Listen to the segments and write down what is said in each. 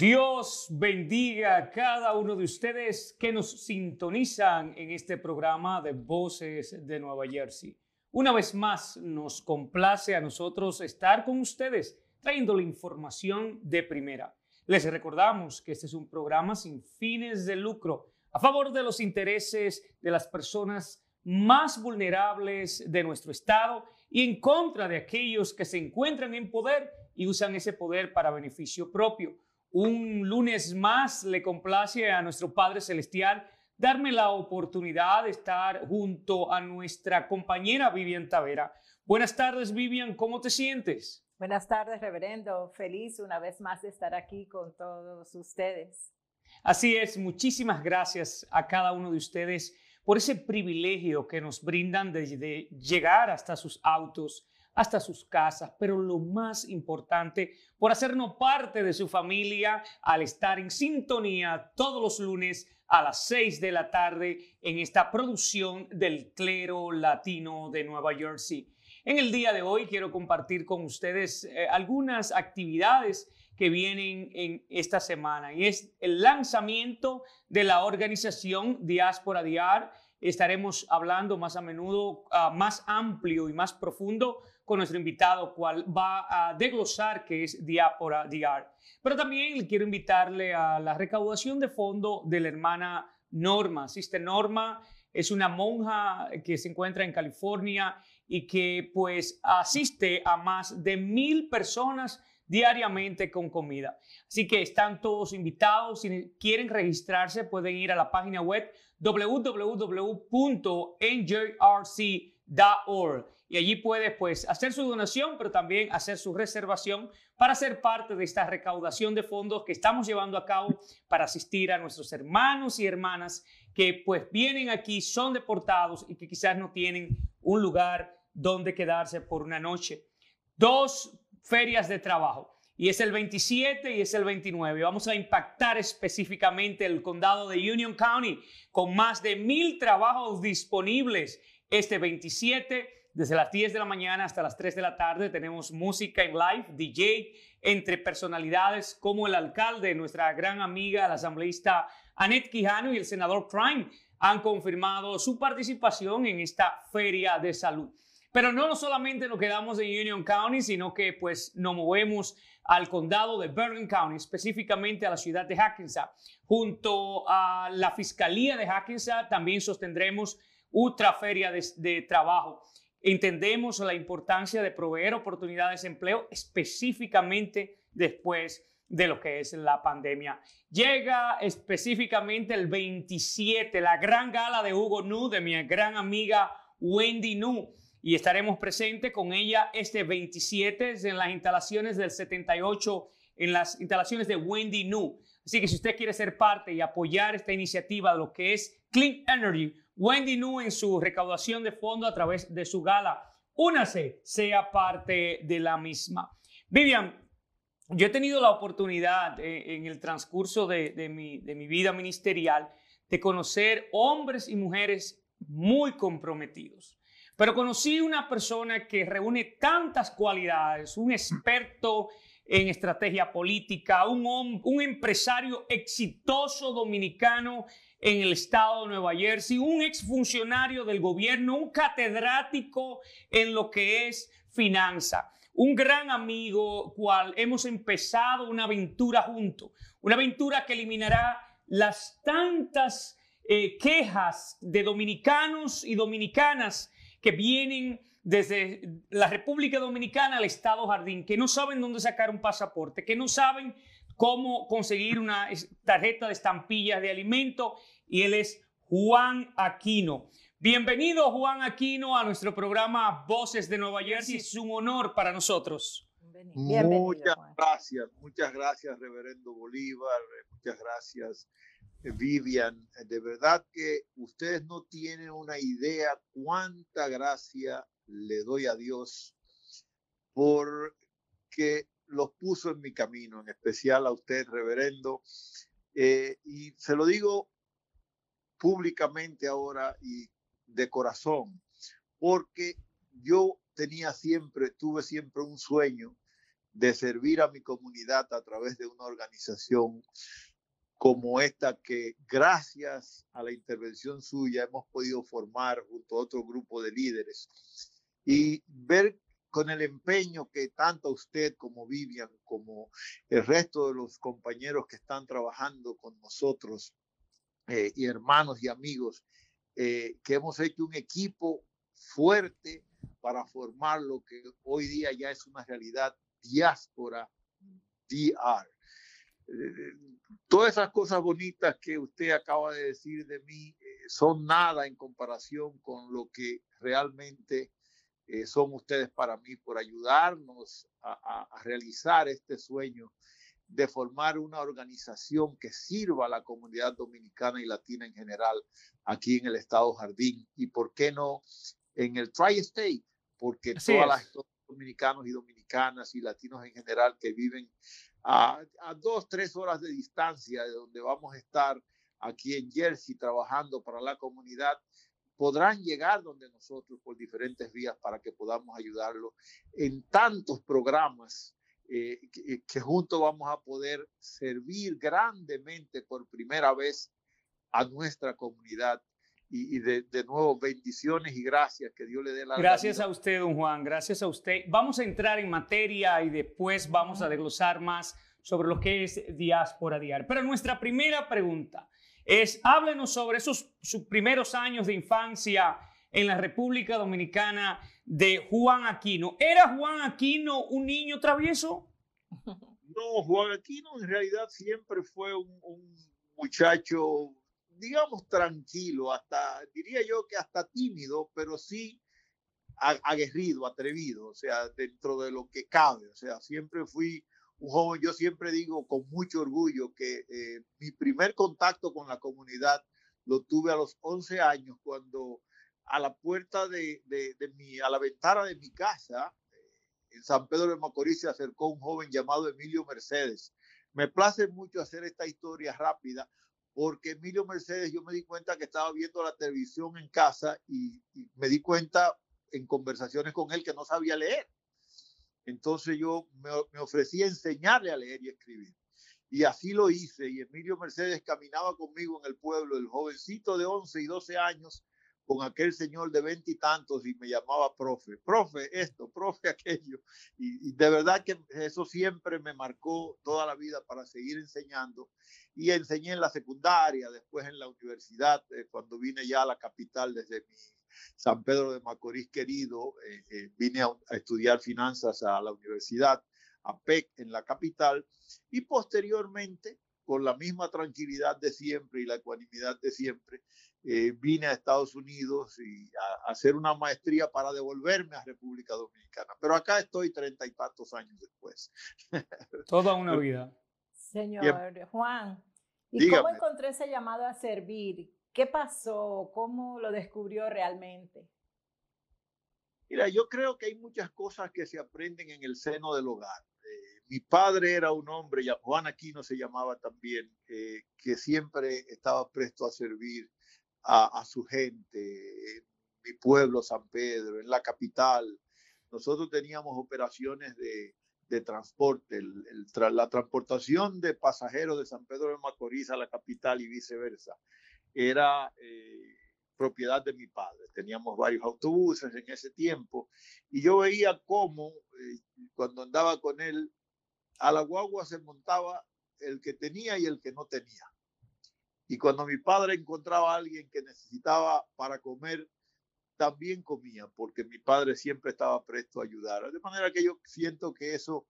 Dios bendiga a cada uno de ustedes que nos sintonizan en este programa de Voces de Nueva Jersey. Una vez más, nos complace a nosotros estar con ustedes trayendo la información de primera. Les recordamos que este es un programa sin fines de lucro a favor de los intereses de las personas más vulnerables de nuestro estado y en contra de aquellos que se encuentran en poder y usan ese poder para beneficio propio. Un lunes más le complace a nuestro Padre Celestial darme la oportunidad de estar junto a nuestra compañera Vivian Tavera. Buenas tardes, Vivian, ¿cómo te sientes? Buenas tardes, reverendo. Feliz una vez más de estar aquí con todos ustedes. Así es, muchísimas gracias a cada uno de ustedes por ese privilegio que nos brindan de, de llegar hasta sus autos, hasta sus casas, pero lo más importante, por hacernos parte de su familia al estar en sintonía todos los lunes a las 6 de la tarde en esta producción del clero latino de Nueva Jersey. En el día de hoy quiero compartir con ustedes eh, algunas actividades que vienen en esta semana y es el lanzamiento de la organización Diáspora Diar. Estaremos hablando más a menudo, uh, más amplio y más profundo con nuestro invitado, cual va a desglosar qué es Diáspora Diar. Pero también quiero invitarle a la recaudación de fondo de la hermana Norma. Sister Norma es una monja que se encuentra en California y que pues asiste a más de mil personas diariamente con comida. Así que están todos invitados. Si quieren registrarse, pueden ir a la página web www.njrc.org y allí puede pues hacer su donación, pero también hacer su reservación para ser parte de esta recaudación de fondos que estamos llevando a cabo para asistir a nuestros hermanos y hermanas que pues vienen aquí, son deportados y que quizás no tienen un lugar donde quedarse por una noche. Dos ferias de trabajo y es el 27 y es el 29. Vamos a impactar específicamente el condado de Union County con más de mil trabajos disponibles este 27 desde las 10 de la mañana hasta las 3 de la tarde tenemos música en live, DJ, entre personalidades como el alcalde, nuestra gran amiga, la asambleísta Annette Quijano y el senador Prime han confirmado su participación en esta feria de salud. Pero no solamente nos quedamos en Union County, sino que pues nos movemos al condado de Bergen County, específicamente a la ciudad de Hackensack. Junto a la Fiscalía de Hackensack también sostendremos otra feria de, de trabajo. Entendemos la importancia de proveer oportunidades de empleo específicamente después de lo que es la pandemia. Llega específicamente el 27, la gran gala de Hugo Nu, de mi gran amiga Wendy Nu, y estaremos presentes con ella este 27 en las instalaciones del 78, en las instalaciones de Wendy Nu. Así que si usted quiere ser parte y apoyar esta iniciativa lo que es Clean Energy, Wendy Nu en su recaudación de fondo a través de su gala. Únase, sea parte de la misma. Vivian, yo he tenido la oportunidad eh, en el transcurso de, de, mi, de mi vida ministerial de conocer hombres y mujeres muy comprometidos. Pero conocí una persona que reúne tantas cualidades, un experto en estrategia política, un, un empresario exitoso dominicano en el estado de Nueva Jersey, un exfuncionario del gobierno, un catedrático en lo que es finanza, un gran amigo, cual hemos empezado una aventura junto, una aventura que eliminará las tantas eh, quejas de dominicanos y dominicanas que vienen desde la República Dominicana al Estado Jardín, que no saben dónde sacar un pasaporte, que no saben cómo conseguir una tarjeta de estampillas de alimento y él es Juan Aquino. Bienvenido Juan Aquino a nuestro programa Voces de Nueva Jersey. Es un honor para nosotros. Bienvenido, muchas gracias, muchas gracias Reverendo Bolívar, muchas gracias Vivian. De verdad que ustedes no tienen una idea cuánta gracia le doy a Dios porque los puso en mi camino, en especial a usted, reverendo. Eh, y se lo digo públicamente ahora y de corazón, porque yo tenía siempre, tuve siempre un sueño de servir a mi comunidad a través de una organización como esta que gracias a la intervención suya hemos podido formar junto a otro grupo de líderes. Y ver con el empeño que tanto usted como Vivian, como el resto de los compañeros que están trabajando con nosotros eh, y hermanos y amigos, eh, que hemos hecho un equipo fuerte para formar lo que hoy día ya es una realidad diáspora DR. Eh, todas esas cosas bonitas que usted acaba de decir de mí eh, son nada en comparación con lo que realmente eh, son ustedes para mí por ayudarnos a, realizar este sueño de formar una organización que sirva a la comunidad dominicana y latina en general aquí en el estado Jardín. Y por qué no en el Tri-State, porque todas las dominicanos y dominicanas y latinos en general que viven a, dos, tres horas de distancia de donde vamos a estar aquí en Jersey trabajando para la comunidad, podrán llegar donde nosotros por diferentes vías para que podamos ayudarlo en tantos programas eh, que, que, juntos vamos a poder servir grandemente por primera vez a nuestra comunidad y, de, nuevo bendiciones y gracias, que Dios le dé la Gracias a usted, don Juan, gracias a usted. Vamos a entrar en materia y después vamos a desglosar más sobre lo que es diáspora diaria. Pero nuestra primera pregunta es, háblenos sobre esos sus primeros años de infancia en la República Dominicana de Juan Aquino. ¿Era Juan Aquino un niño travieso? No, Juan Aquino en realidad siempre fue un, muchacho digamos, tranquilo, hasta, diría yo que hasta tímido, pero sí aguerrido, atrevido, o sea, dentro de lo que cabe. O sea, siempre fui un joven, yo siempre digo con mucho orgullo que eh, mi primer contacto con la comunidad lo tuve a los 11 años cuando a la puerta de, de, mi, a la ventana de mi casa, eh, en San Pedro de Macorís, se acercó un joven llamado Emilio Mercedes. Me place mucho hacer esta historia rápida porque Emilio Mercedes, yo me di cuenta que estaba viendo la televisión en casa y, me di cuenta en conversaciones con él que no sabía leer. Entonces yo me, me ofrecí a enseñarle a leer y escribir. Y así lo hice. Y Emilio Mercedes caminaba conmigo en el pueblo, el jovencito de 11 y 12 años, con aquel señor de veintitantos y, me llamaba profe, profe esto, profe aquello. Y, de verdad que eso siempre me marcó toda la vida para seguir enseñando. Y enseñé en la secundaria, después en la universidad, eh, cuando vine ya a la capital desde mi San Pedro de Macorís querido, eh, eh, vine a, estudiar finanzas a la universidad, a PEC en la capital, y posteriormente, con la misma tranquilidad de siempre y la ecuanimidad de siempre, eh, vine a Estados Unidos y a, hacer una maestría para devolverme a República Dominicana. Pero acá estoy treinta y tantos años después. Toda una vida. Señor Juan, ¿y cómo encontré ese llamado a servir? ¿Qué pasó? ¿Cómo lo descubrió realmente? Mira, yo creo que hay muchas cosas que se aprenden en el seno del hogar. Eh, mi padre era un hombre, Juan Aquino se llamaba también, eh, que siempre estaba presto a servir a, su gente, en mi pueblo San Pedro, en la capital. Nosotros teníamos operaciones de, de transporte, el, la transportación de pasajeros de San Pedro de Macorís a la capital y viceversa. Era eh, propiedad de mi padre. Teníamos varios autobuses en ese tiempo y yo veía cómo eh, cuando andaba con él, a la guagua se montaba el que tenía y el que no tenía. Y cuando mi padre encontraba a alguien que necesitaba para comer, también comía, porque mi padre siempre estaba presto a ayudar. De manera que yo siento que eso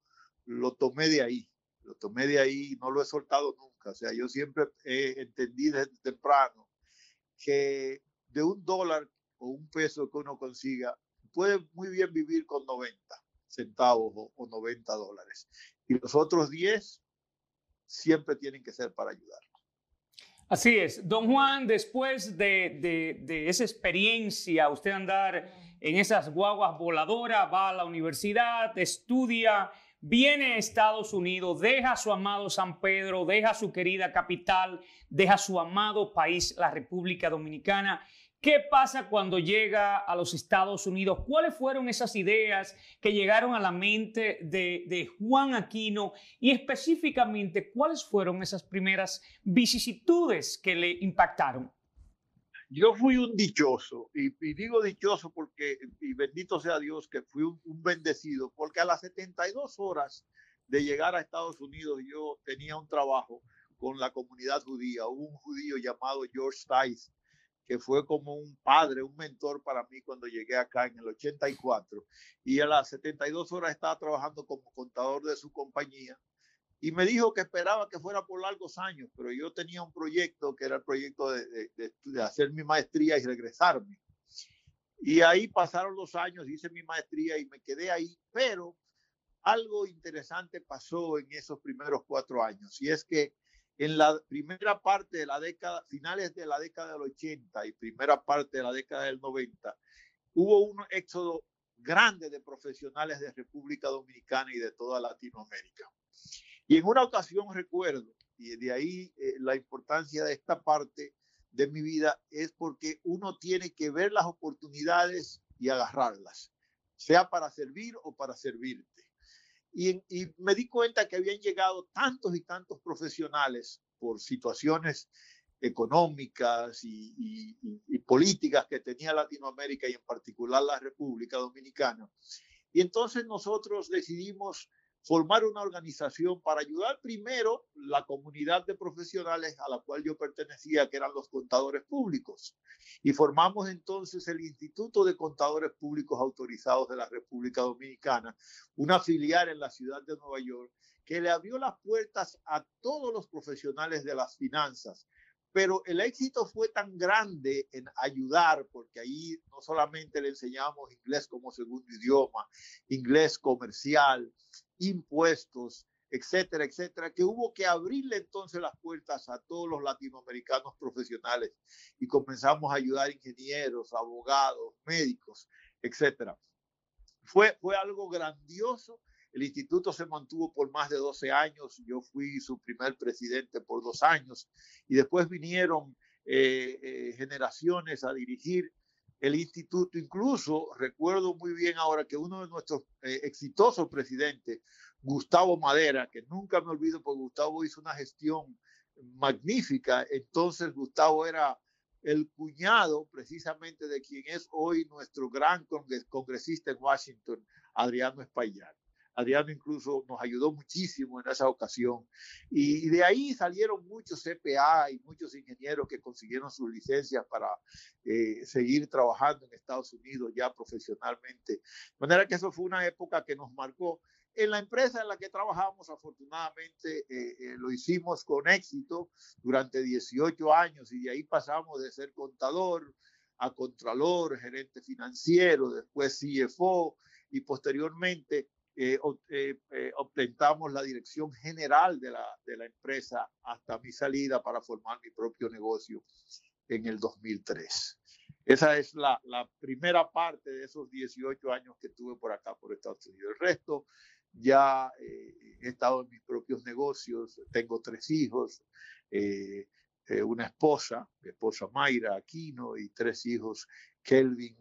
lo tomé de ahí, lo tomé de ahí y no lo he soltado nunca. O sea, yo siempre he entendido desde temprano que de un dólar o un peso que uno consiga, puede muy bien vivir con 90 centavos o, o 90 dólares. Y los otros 10 siempre tienen que ser para ayudar. Así es. Don Juan, después de, esa experiencia, usted andar en esas guaguas voladoras, va a la universidad, estudia, viene a Estados Unidos, deja su amado San Pedro, deja su querida capital, deja su amado país, la República Dominicana. ¿Qué pasa cuando llega a los Estados Unidos? ¿Cuáles fueron esas ideas que llegaron a la mente de, Juan Aquino y específicamente cuáles fueron esas primeras vicisitudes que le impactaron? Yo fui un dichoso y, digo dichoso porque, y bendito sea Dios que fui un, un bendecido, porque a las 72 horas de llegar a Estados Unidos yo tenía un trabajo con la comunidad judía, un judío llamado George Tice que fue como un padre, un mentor para mí cuando llegué acá en el 84. Y a las 72 horas estaba trabajando como contador de su compañía. Y me dijo que esperaba que fuera por largos años, pero yo tenía un proyecto que era el proyecto de, de, de hacer mi maestría y regresarme. Y ahí pasaron los años, hice mi maestría y me quedé ahí, pero algo interesante pasó en esos primeros cuatro años, y es que en la primera parte de la década, finales de la década del 80 y primera parte de la década del 90, hubo un éxodo grande de profesionales de República Dominicana y de toda Latinoamérica. Y en una ocasión recuerdo, y de ahí eh, la importancia de esta parte de mi vida, es porque uno tiene que ver las oportunidades y agarrarlas, sea para servir o para servirte. Y, me di cuenta que habían llegado tantos y tantos profesionales por situaciones económicas y, y, políticas que tenía Latinoamérica y en particular la República Dominicana. Y entonces nosotros decidimos formar una organización para ayudar primero la comunidad de profesionales a la cual yo pertenecía, que eran los contadores públicos. Y formamos entonces el Instituto de Contadores Públicos Autorizados de la República Dominicana, una filial en la ciudad de Nueva York, que le abrió las puertas a todos los profesionales de las finanzas. Pero el éxito fue tan grande en ayudar, porque ahí no solamente le enseñamos inglés como segundo idioma, inglés comercial, impuestos, etcétera, etcétera, que hubo que abrirle entonces las puertas a todos los latinoamericanos profesionales y comenzamos a ayudar ingenieros, abogados, médicos, etcétera. Fue, fue algo grandioso. El instituto se mantuvo por más de 12 años. Yo fui su primer presidente por dos años y después vinieron eh, eh, generaciones a dirigir el instituto. Incluso recuerdo muy bien ahora que uno de nuestros eh, exitosos presidentes, Gustavo Madera, que nunca me olvido porque Gustavo hizo una gestión magnífica. Entonces Gustavo era el cuñado precisamente de quien es hoy nuestro gran congresista en Washington, Adriano Espaillat. Adriano incluso nos ayudó muchísimo en esa ocasión. Y, de ahí salieron muchos CPA y muchos ingenieros que consiguieron sus licencias para eh, seguir trabajando en Estados Unidos ya profesionalmente. De manera que eso fue una época que nos marcó. En la empresa en la que trabajamos, afortunadamente, eh, eh, lo hicimos con éxito durante 18 años y de ahí pasamos de ser contador a contralor, gerente financiero, después CFO y posteriormente eh, eh, eh, ostentamos la dirección general de la, de la empresa hasta mi salida para formar mi propio negocio en el 2003. Esa es la, la, primera parte de esos 18 años que tuve por acá, por Estados Unidos. El resto ya eh, he estado en mis propios negocios, tengo tres hijos, eh, eh, una esposa, mi esposa Mayra Aquino y tres hijos, Kelvin,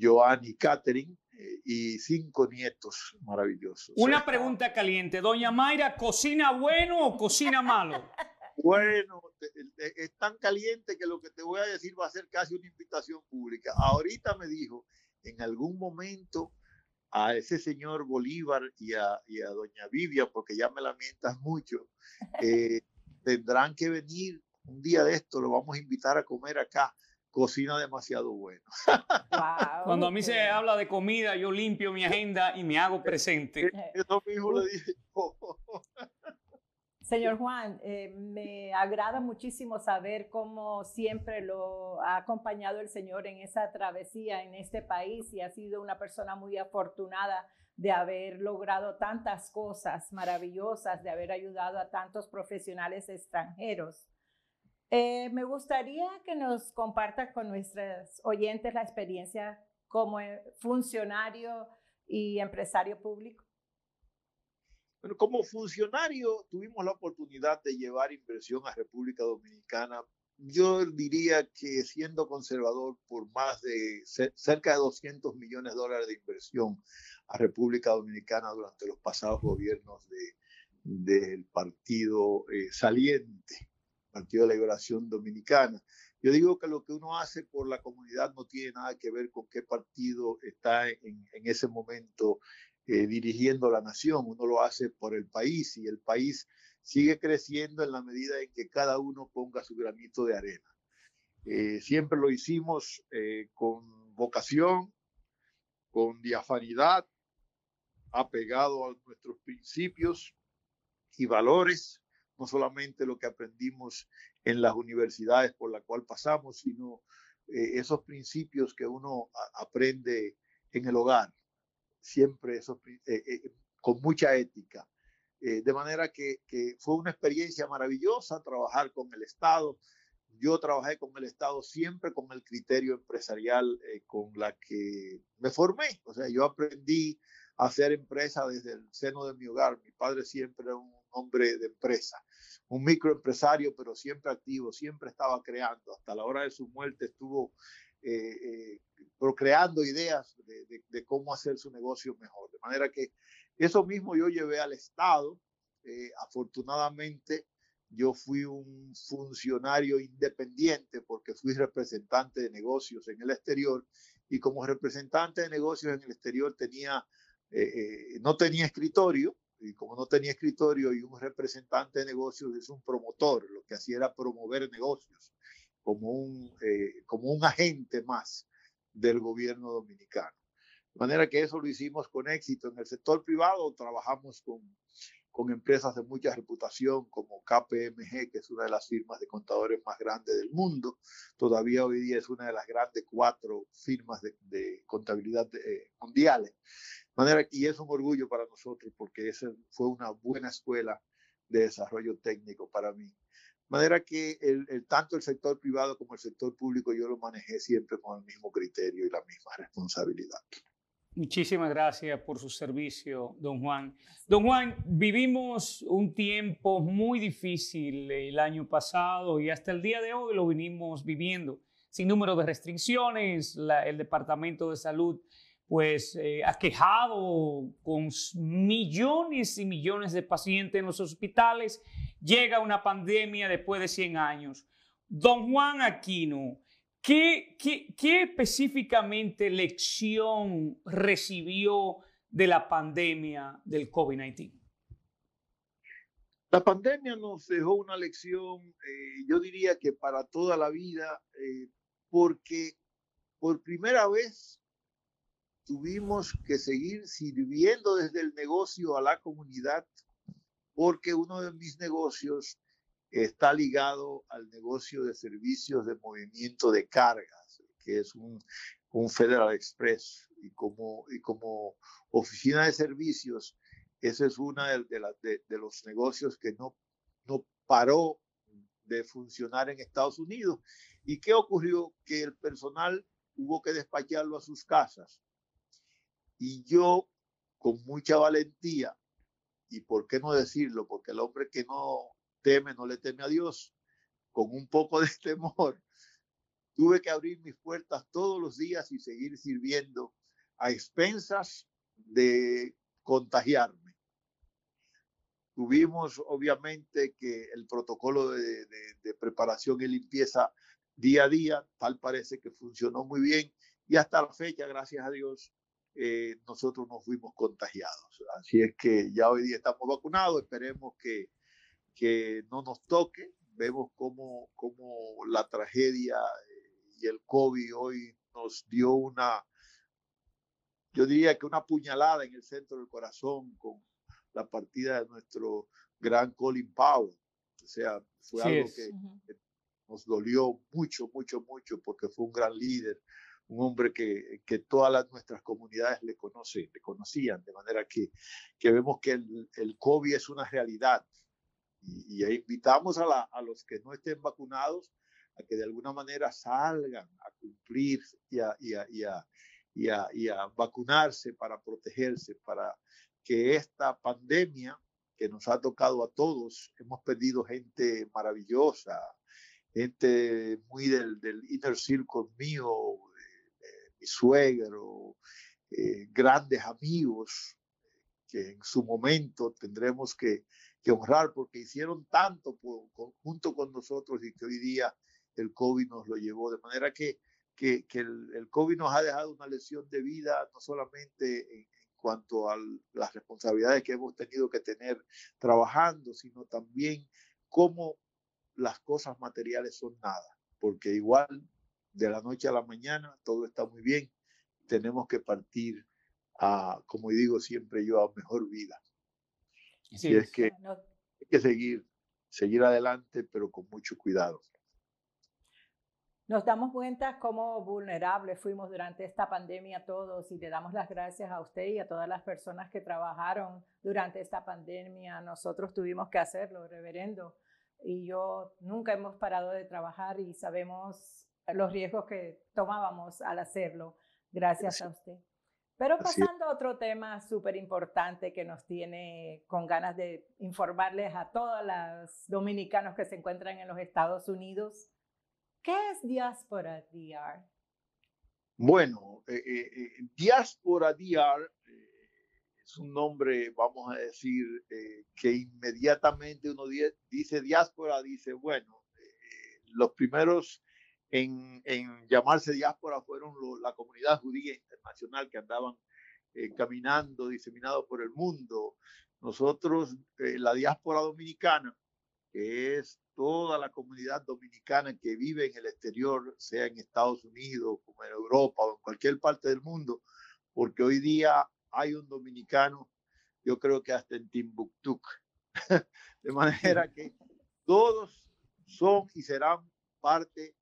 Joan y Catherine y cinco nietos maravillosos. Una pregunta caliente. Doña Mayra, ¿cocina bueno o cocina malo? Bueno, es tan caliente que lo que te voy a decir va a ser casi una invitación pública. Ahorita me dijo, en algún momento a ese señor Bolívar y a, y a doña Vivia, porque ya me lamentas mucho, eh, tendrán que venir un día de esto, lo vamos a invitar a comer acá cocina demasiado bueno. Cuando a mí se habla de comida, yo limpio mi agenda y me hago presente. Eso mismo le dije Señor Juan, eh, me agrada muchísimo saber cómo siempre lo ha acompañado el Señor en esa travesía en este país y ha sido una persona muy afortunada de haber logrado tantas cosas maravillosas, de haber ayudado a tantos profesionales extranjeros. Eh, me gustaría que nos comparta con nuestros oyentes la experiencia como funcionario y empresario público. Bueno, como funcionario tuvimos la oportunidad de llevar inversión a República Dominicana yo diría que siendo conservador por más de cerca de 200 millones de dólares de inversión a República Dominicana durante los pasados gobiernos de, del partido eh, saliente, Partido de Liberación Dominicana. Yo digo que lo que uno hace por la comunidad no tiene nada que ver con qué partido está en, ese momento eh, dirigiendo la nación, uno lo hace por el país y el país sigue creciendo en la medida en que cada uno ponga su granito de arena. Eh, siempre lo hicimos eh, con vocación, con diafanidad, apegado a nuestros principios y valores, no solamente lo que aprendimos en las universidades por la cual pasamos, sino esos principios que uno aprende en el hogar, siempre eso, eh, eh, con mucha ética. Eh, de manera que, que, fue una experiencia maravillosa trabajar con el Estado. Yo trabajé con el Estado siempre con el criterio empresarial con la que me formé. O sea, yo aprendí a hacer empresa desde el seno de mi hogar. Mi padre siempre era un hombre de empresa, un microempresario, pero siempre activo, siempre estaba creando. Hasta la hora de su muerte estuvo eh, eh, procreando ideas de, cómo hacer su negocio mejor. De manera que eso mismo yo llevé al Estado. Eh, afortunadamente, yo fui un funcionario independiente porque fui representante de negocios en el exterior y como representante de negocios en el exterior tenía, no tenía escritorio y como no tenía escritorio y un representante de negocios es un promotor, lo que hacía era promover negocios como un, eh, como un agente más del gobierno dominicano. De manera que eso lo hicimos con éxito. En el sector privado trabajamos con, con empresas de mucha reputación como KPMG, que es una de las firmas de contadores más grandes del mundo. Todavía hoy día es una de las grandes cuatro firmas de, de contabilidad eh, mundiales. De manera y es un orgullo para nosotros porque esa fue una buena escuela de desarrollo técnico para mí manera que el, tanto el sector privado como el sector público yo lo manejé siempre con el mismo criterio y la misma responsabilidad. Muchísimas gracias por su servicio, don Juan. Don Juan, vivimos un tiempo muy difícil el año pasado y hasta el día de hoy lo venimos viviendo, sin número de restricciones, el Departamento de Salud pues eh, quejado con millones y millones de pacientes en los hospitales, llega una pandemia después de 100 años. Don Juan Aquino, ¿qué, específicamente lección recibió de la pandemia del COVID-19? La pandemia nos dejó una lección, eh, yo diría que para toda la vida, eh, porque por primera vez tuvimos que seguir sirviendo desde el negocio a la comunidad porque uno de mis negocios está ligado al negocio de servicios de movimiento de cargas, que es un, un Federal Express. Y como, y como oficina de servicios, ese es uno de, de, de, los negocios que no, no paró de funcionar en Estados Unidos. ¿Y qué ocurrió? Que el personal hubo que despacharlo a sus casas y yo, con mucha valentía, y por qué no decirlo, porque el hombre que no teme, no le teme a Dios, con un poco de temor, tuve que abrir mis puertas todos los días y seguir sirviendo a expensas de contagiarme. Tuvimos obviamente que el protocolo de, preparación y limpieza día a día, tal parece que funcionó muy bien y hasta la fecha, gracias a Dios, eh, nosotros nos fuimos contagiados. Así es que ya hoy día estamos vacunados, esperemos que, que no nos toque. Vemos cómo, cómo la tragedia eh, y el COVID hoy nos dio una, yo diría que una puñalada en el centro del corazón con la partida de nuestro gran Colin Powell. O sea, fue algo que nos dolió mucho, mucho, mucho porque fue un gran líder un hombre que, que todas las, nuestras comunidades le, conocen, le conocían, de manera que, que vemos que el, el, COVID es una realidad. Y, invitamos a, la, a, los que no estén vacunados a que de alguna manera salgan a cumplir y a, y a, y a, y a, y a vacunarse para protegerse, para que esta pandemia que nos ha tocado a todos, hemos perdido gente maravillosa, gente muy del, del inner circle mío, mi suegro, eh, grandes amigos que en su momento tendremos que, que honrar porque hicieron tanto junto con nosotros y que hoy día el COVID nos lo llevó. De manera que, que, que el, el, COVID nos ha dejado una lesión de vida, no solamente en, cuanto a las responsabilidades que hemos tenido que tener trabajando, sino también cómo las cosas materiales son nada, porque igual de la noche a la mañana todo está muy bien, tenemos que partir a, como digo siempre yo, a mejor vida. Y es que hay que seguir, seguir adelante, pero con mucho cuidado. Nos damos cuenta cómo vulnerables fuimos durante esta pandemia todos y le damos las gracias a usted y a todas las personas que trabajaron durante esta pandemia. Nosotros tuvimos que hacerlo, reverendo, y yo nunca hemos parado de trabajar y sabemos los riesgos que tomábamos al hacerlo. Gracias a usted. Pero pasando a otro tema súper importante que nos tiene con ganas de informarles a todos los dominicanos que se encuentran en los Estados Unidos ¿Qué es Diáspora DR? Bueno, eh, eh, eh Diáspora DR eh, es un nombre, vamos a decir, que inmediatamente uno dice diáspora, dice, bueno, los primeros en, en, llamarse diáspora fueron la comunidad judía internacional que andaban caminando, diseminados por el mundo. Nosotros, la diáspora dominicana, que es toda la comunidad dominicana que vive en el exterior, sea en Estados Unidos, como en Europa o en cualquier parte del mundo, porque hoy día hay un dominicano, yo creo que hasta en Timbuktu. De manera que todos son y serán parte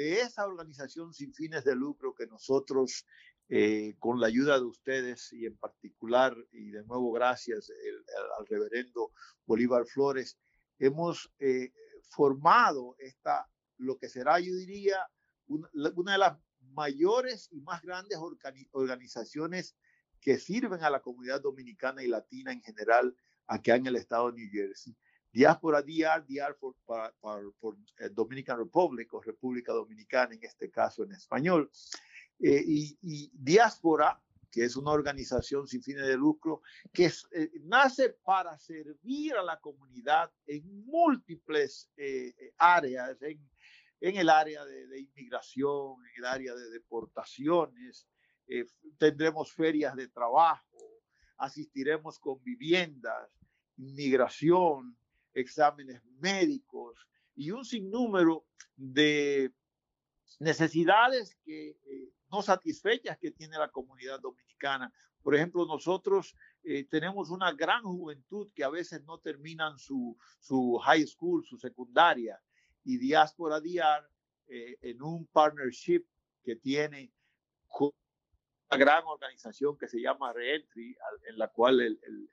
de esa organización sin fines de lucro que nosotros, eh, con la ayuda de ustedes y en particular, y de nuevo gracias al reverendo Bolívar Flores, hemos eh, formado esta, lo que será, yo diría, una, de las mayores y más grandes organizaciones que sirven a la comunidad dominicana y latina en general aquí en el estado de New Jersey. Diáspora DR, DR por, por, eh, Dominican Republic o República Dominicana en este caso en español. Eh, y, y diáspora que es una organización sin fines de lucro que eh, nace para servir a la comunidad en múltiples eh, áreas, en, en, el área de, inmigración, en el área de deportaciones, tendremos ferias de trabajo, asistiremos con viviendas, inmigración, exámenes médicos y un sinnúmero de necesidades que no satisfechas que tiene la comunidad dominicana. Por ejemplo, nosotros eh, tenemos una gran juventud que a veces no terminan su, su high school, su secundaria, y Diáspora DR, eh, en un partnership que tiene con una gran organización que se llama Reentry, en la cual el, el,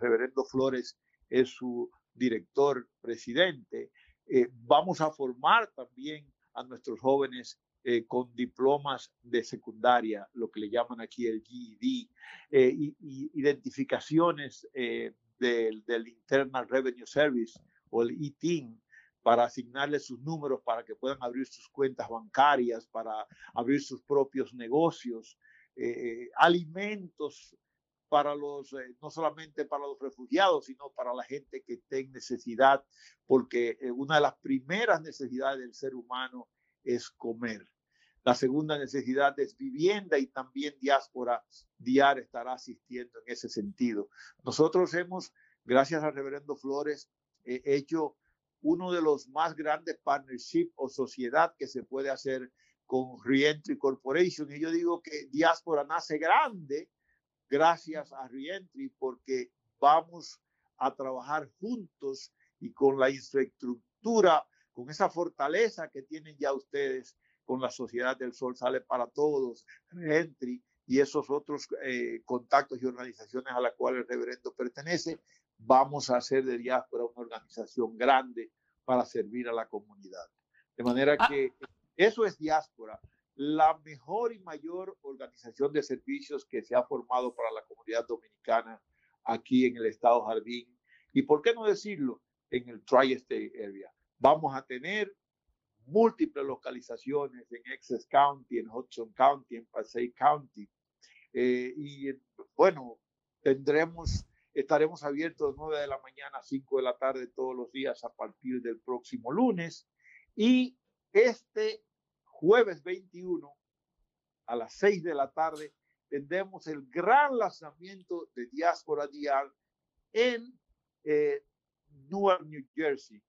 reverendo Flores es su director presidente, eh, vamos a formar también a nuestros jóvenes eh, con diplomas de secundaria, lo que le llaman aquí el GED, eh, y, identificaciones del, Internal Revenue Service o el ITIN para asignarles sus números para que puedan abrir sus cuentas bancarias, para abrir sus propios negocios, alimentos para los, no solamente para los refugiados, sino para la gente que esté en necesidad, porque una de las primeras necesidades del ser humano es comer. La segunda necesidad es vivienda y también diáspora diar estará asistiendo en ese sentido. Nosotros hemos, gracias al reverendo Flores, eh, hecho uno de los más grandes partnerships o sociedad que se puede hacer con Reentry Corporation. Y yo digo que diáspora nace grande gracias a Reentry porque vamos a trabajar juntos y con la infraestructura con esa fortaleza que tienen ya ustedes con la Sociedad del Sol Sale para Todos, Reentry y esos otros eh, contactos y organizaciones a las cuales el reverendo pertenece, vamos a hacer de diáspora una organización grande para servir a la comunidad. De manera ah. que eso es diáspora, la mejor y mayor organización de servicios que se ha formado para la comunidad dominicana aquí en el estado Jardín y, ¿por qué no decirlo?, en el Tri-State Area vamos a tener múltiples localizaciones en Essex County, en Hudson County, en Passaic County. Eh, y bueno, tendremos, estaremos abiertos de 9 de la mañana a 5 de la tarde todos los días a partir del próximo lunes. Y este jueves 21 a las 6 de la tarde tendremos el gran lanzamiento de Diáspora Dial en eh, Newark, New Jersey,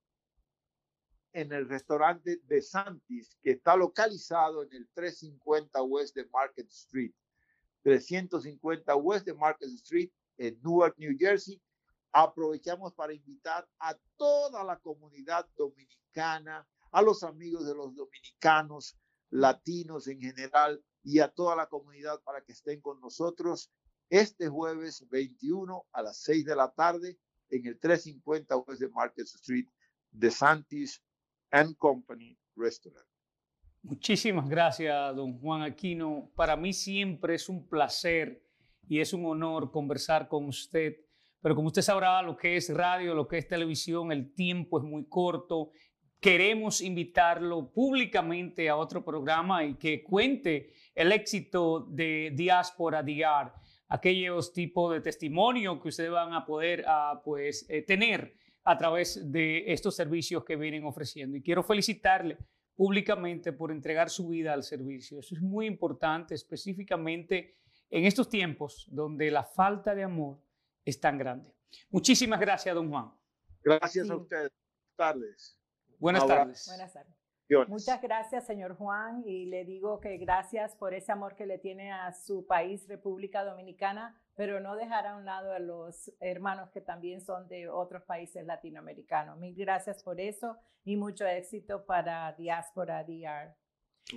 en el restaurante de Santis, que está localizado en el 350 West de Market Street. 350 West de Market Street en Newark, New Jersey. Aprovechamos para invitar a toda la comunidad dominicana, a los amigos de los dominicanos, latinos en general y a toda la comunidad para que estén con nosotros este jueves 21 a las 6 de la tarde en el 350 West de Market Street de Santis and Company Restaurant. Muchísimas gracias, don Juan Aquino. Para mí siempre es un placer y es un honor conversar con usted. Pero como usted sabrá, lo que es radio, lo que es televisión, el tiempo es muy corto. Queremos invitarlo públicamente a otro programa y que cuente el éxito de Diáspora Diar, aquellos tipos de testimonio que ustedes van a poder ah, pues, eh, tener a través de estos servicios que vienen ofreciendo. Y quiero felicitarle públicamente por entregar su vida al servicio. Eso es muy importante, específicamente en estos tiempos donde la falta de amor es tan grande. Muchísimas gracias, don Juan. Gracias a ustedes. Buenas tardes. Buenas tardes. Buenas tardes. Muchas gracias, señor Juan, y le digo que gracias por ese amor que le tiene a su país, República Dominicana, pero no dejar a un lado a los hermanos que también son de otros países latinoamericanos. Mil gracias por eso y mucho éxito para Diáspora DR.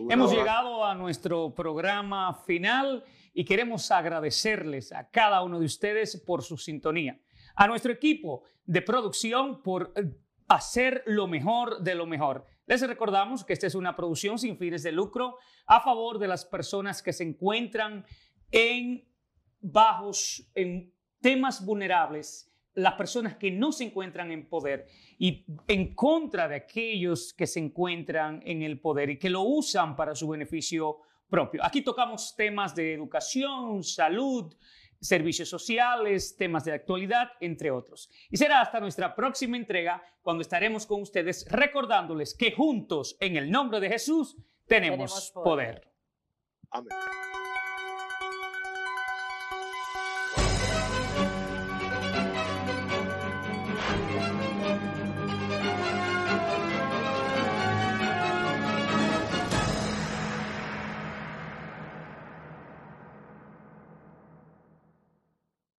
Hemos llegado a nuestro programa final y queremos agradecerles a cada uno de ustedes por su sintonía, a nuestro equipo de producción por hacer lo mejor de lo mejor. Les recordamos que esta es una producción sin fines de lucro a favor de las personas que se encuentran en bajos, en temas vulnerables, las personas que no se encuentran en poder y en contra de aquellos que se encuentran en el poder y que lo usan para su beneficio propio. Aquí tocamos temas de educación, salud, servicios sociales, temas de actualidad, entre otros. Y será hasta nuestra próxima entrega cuando estaremos con ustedes recordándoles que juntos, en el nombre de Jesús, tenemos, poder. Amén.